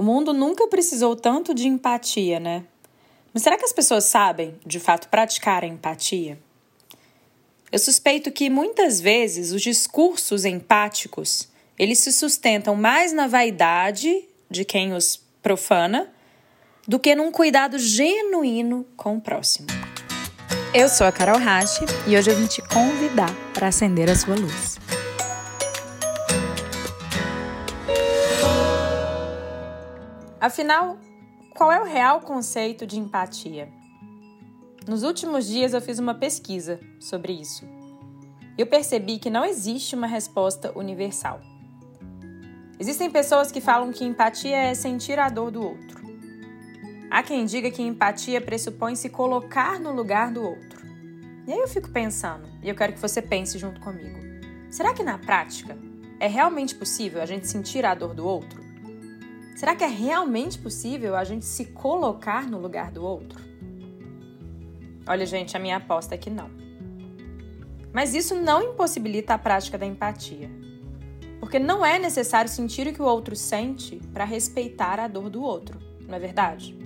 O mundo nunca precisou tanto de empatia, né? Mas será que as pessoas sabem, de fato, praticar a empatia? Eu suspeito que muitas vezes os discursos empáticos, eles se sustentam mais na vaidade de quem os profana do que num cuidado genuíno com o próximo. Eu sou a Carol Rache e hoje eu vim te convidar para acender a sua luz. Afinal, qual é o real conceito de empatia? Nos últimos dias eu fiz uma pesquisa sobre isso. Eu percebi que não existe uma resposta universal. Existem pessoas que falam que empatia é sentir a dor do outro. Há quem diga que empatia pressupõe se colocar no lugar do outro. E aí eu fico pensando, e eu quero que você pense junto comigo: será que na prática é realmente possível a gente sentir a dor do outro? Será que é realmente possível a gente se colocar no lugar do outro? Olha, gente, a minha aposta é que não. Mas isso não impossibilita a prática da empatia. Porque não é necessário sentir o que o outro sente para respeitar a dor do outro, não é verdade?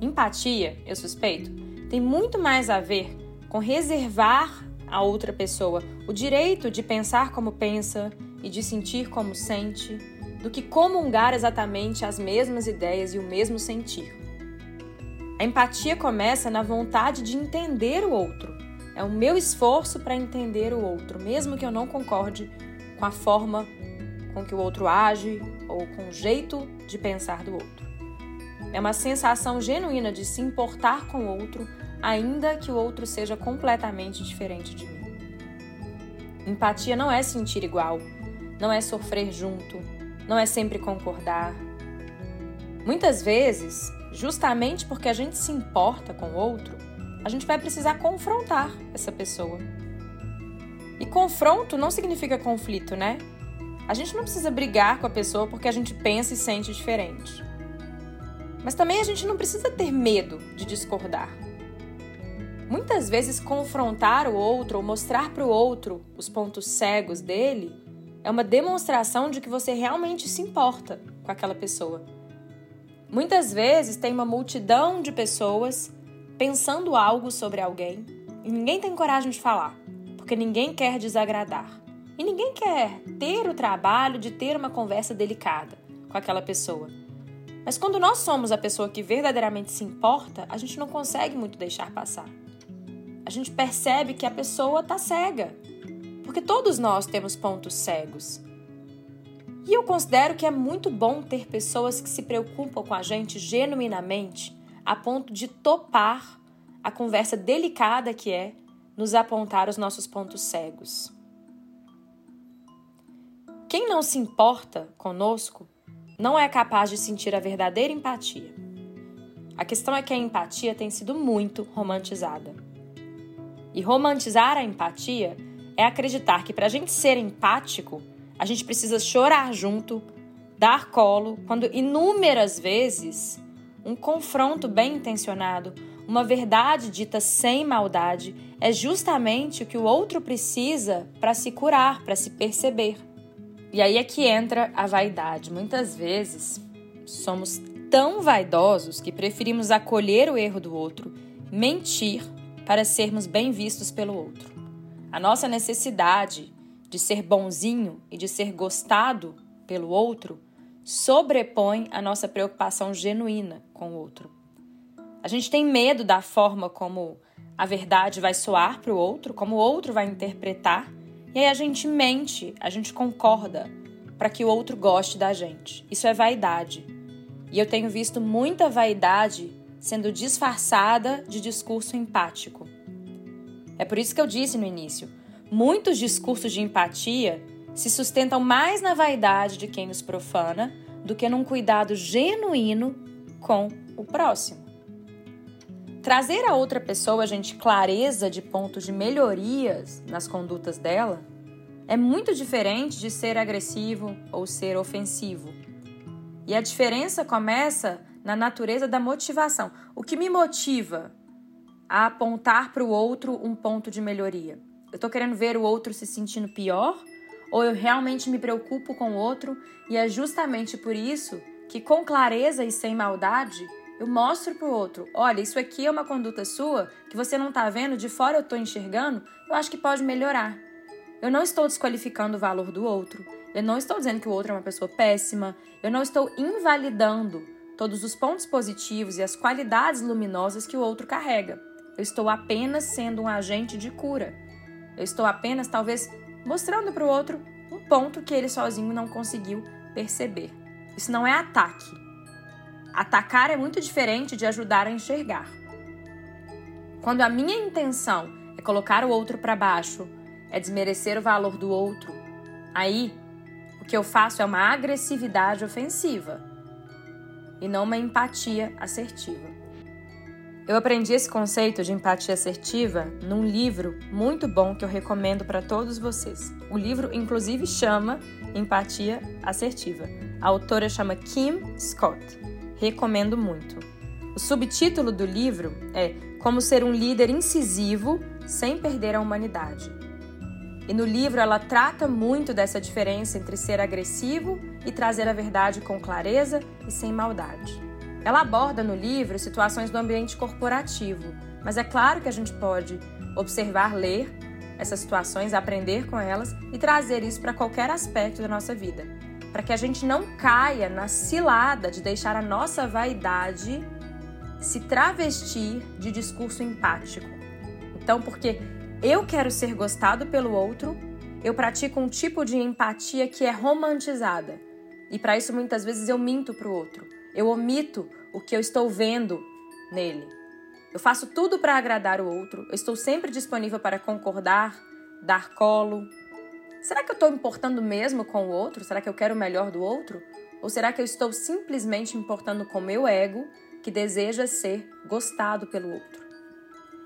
Empatia, eu suspeito, tem muito mais a ver com reservar a outra pessoa o direito de pensar como pensa e de sentir como sente do que comungar exatamente as mesmas ideias e o mesmo sentir. A empatia começa na vontade de entender o outro. É o meu esforço para entender o outro, mesmo que eu não concorde com a forma com que o outro age ou com o jeito de pensar do outro. É uma sensação genuína de se importar com o outro, ainda que o outro seja completamente diferente de mim. Empatia não é sentir igual, não é sofrer junto, não é sempre concordar. Muitas vezes, justamente porque a gente se importa com o outro, a gente vai precisar confrontar essa pessoa. E confronto não significa conflito, né? A gente não precisa brigar com a pessoa porque a gente pensa e sente diferente. Mas também a gente não precisa ter medo de discordar. Muitas vezes, confrontar o outro ou mostrar para o outro os pontos cegos dele é uma demonstração de que você realmente se importa com aquela pessoa. Muitas vezes tem uma multidão de pessoas pensando algo sobre alguém e ninguém tem coragem de falar, porque ninguém quer desagradar. E ninguém quer ter o trabalho de ter uma conversa delicada com aquela pessoa. Mas quando nós somos a pessoa que verdadeiramente se importa, a gente não consegue muito deixar passar. A gente percebe que a pessoa está cega porque todos nós temos pontos cegos. E eu considero que é muito bom ter pessoas que se preocupam com a gente genuinamente, a ponto de topar a conversa delicada que é nos apontar os nossos pontos cegos. Quem não se importa conosco não é capaz de sentir a verdadeira empatia. A questão é que a empatia tem sido muito romantizada. E romantizar a empatia é acreditar que para a gente ser empático, a gente precisa chorar junto, dar colo, quando inúmeras vezes um confronto bem intencionado, uma verdade dita sem maldade, é justamente o que o outro precisa para se curar, para se perceber. E aí é que entra a vaidade. Muitas vezes somos tão vaidosos que preferimos acolher o erro do outro, mentir para sermos bem vistos pelo outro. A nossa necessidade de ser bonzinho e de ser gostado pelo outro sobrepõe a nossa preocupação genuína com o outro. A gente tem medo da forma como a verdade vai soar para o outro, como o outro vai interpretar, e aí a gente mente, a gente concorda para que o outro goste da gente. Isso é vaidade. E eu tenho visto muita vaidade sendo disfarçada de discurso empático. É por isso que eu disse no início: muitos discursos de empatia se sustentam mais na vaidade de quem nos profana do que num cuidado genuíno com o próximo. Trazer a outra pessoa, gente, clareza de pontos de melhorias nas condutas dela é muito diferente de ser agressivo ou ser ofensivo. E a diferença começa na natureza da motivação. O que me motiva a apontar para o outro um ponto de melhoria? Eu estou querendo ver o outro se sentindo pior? Ou eu realmente me preocupo com o outro e é justamente por isso que com clareza e sem maldade eu mostro para o outro: olha, isso aqui é uma conduta sua que você não está vendo, de fora eu estou enxergando, eu acho que pode melhorar. Eu não estou desqualificando o valor do outro, eu não estou dizendo que o outro é uma pessoa péssima, eu não estou invalidando todos os pontos positivos e as qualidades luminosas que o outro carrega. Eu estou apenas sendo um agente de cura. Eu estou apenas, talvez, mostrando para o outro um ponto que ele sozinho não conseguiu perceber. Isso não é ataque. Atacar é muito diferente de ajudar a enxergar. Quando a minha intenção é colocar o outro para baixo, é desmerecer o valor do outro, aí o que eu faço é uma agressividade ofensiva e não uma empatia assertiva. Eu aprendi esse conceito de empatia assertiva num livro muito bom que eu recomendo para todos vocês. O livro, inclusive, chama Empatia Assertiva. A autora chama Kim Scott. Recomendo muito. O subtítulo do livro é Como Ser um Líder Incisivo sem Perder a Humanidade. E no livro ela trata muito dessa diferença entre ser agressivo e trazer a verdade com clareza e sem maldade. Ela aborda no livro situações do ambiente corporativo, mas é claro que a gente pode observar, ler essas situações, aprender com elas e trazer isso para qualquer aspecto da nossa vida, para que a gente não caia na cilada de deixar a nossa vaidade se travestir de discurso empático. Então, porque eu quero ser gostado pelo outro, eu pratico um tipo de empatia que é romantizada. E para isso muitas vezes eu minto para o outro. Eu omito o que eu estou vendo nele. Eu faço tudo para agradar o outro. Eu estou sempre disponível para concordar, dar colo. Será que eu estou importando mesmo com o outro? Será que eu quero o melhor do outro? Ou será que eu estou simplesmente importando com meu ego, que deseja ser gostado pelo outro?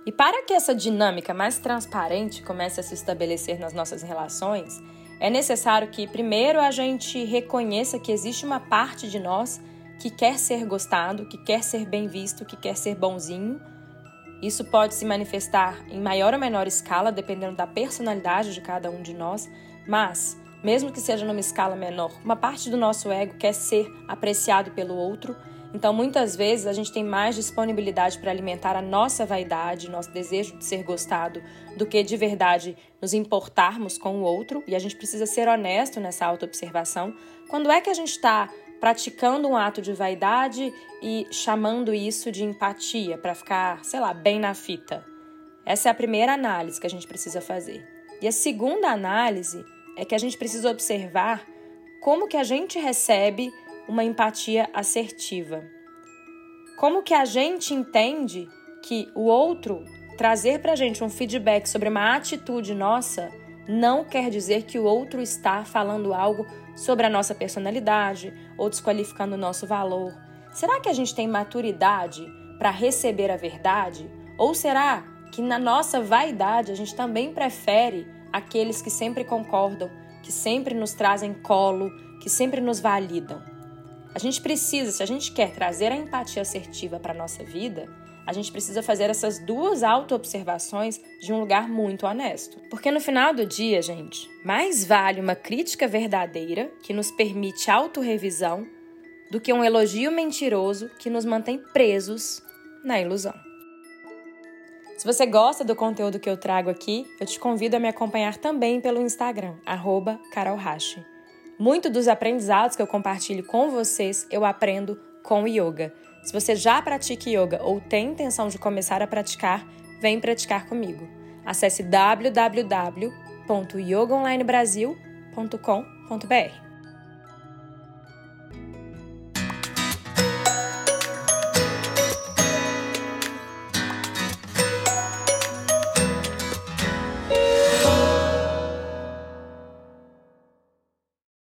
E para que essa dinâmica mais transparente comece a se estabelecer nas nossas relações, é necessário que, primeiro, a gente reconheça que existe uma parte de nós que quer ser gostado, que quer ser bem visto, que quer ser bonzinho. Isso pode se manifestar em maior ou menor escala, dependendo da personalidade de cada um de nós, mas, mesmo que seja numa escala menor, uma parte do nosso ego quer ser apreciado pelo outro. Então, muitas vezes, a gente tem mais disponibilidade para alimentar a nossa vaidade, nosso desejo de ser gostado, do que de verdade nos importarmos com o outro. E a gente precisa ser honesto nessa autoobservação. Quando é que a gente está praticando um ato de vaidade e chamando isso de empatia para ficar, sei lá, bem na fita. Essa é a primeira análise que a gente precisa fazer. E a segunda análise é que a gente precisa observar como que a gente recebe uma empatia assertiva. Como que a gente entende que o outro trazer para a gente um feedback sobre uma atitude nossa não quer dizer que o outro está falando algo sobre a nossa personalidade ou desqualificando o nosso valor. Será que a gente tem maturidade para receber a verdade? Ou será que na nossa vaidade a gente também prefere aqueles que sempre concordam, que sempre nos trazem colo, que sempre nos validam? A gente precisa, se a gente quer trazer a empatia assertiva para a nossa vida, a gente precisa fazer essas duas auto-observações de um lugar muito honesto. Porque no final do dia, gente, mais vale uma crítica verdadeira que nos permite autorrevisão do que um elogio mentiroso que nos mantém presos na ilusão. Se você gosta do conteúdo que eu trago aqui, eu te convido a me acompanhar também pelo Instagram, carolhashi. Muito dos aprendizados que eu compartilho com vocês eu aprendo com yoga. Se você já pratica yoga ou tem intenção de começar a praticar, vem praticar comigo. Acesse www.yogaonlinebrasil.com.br.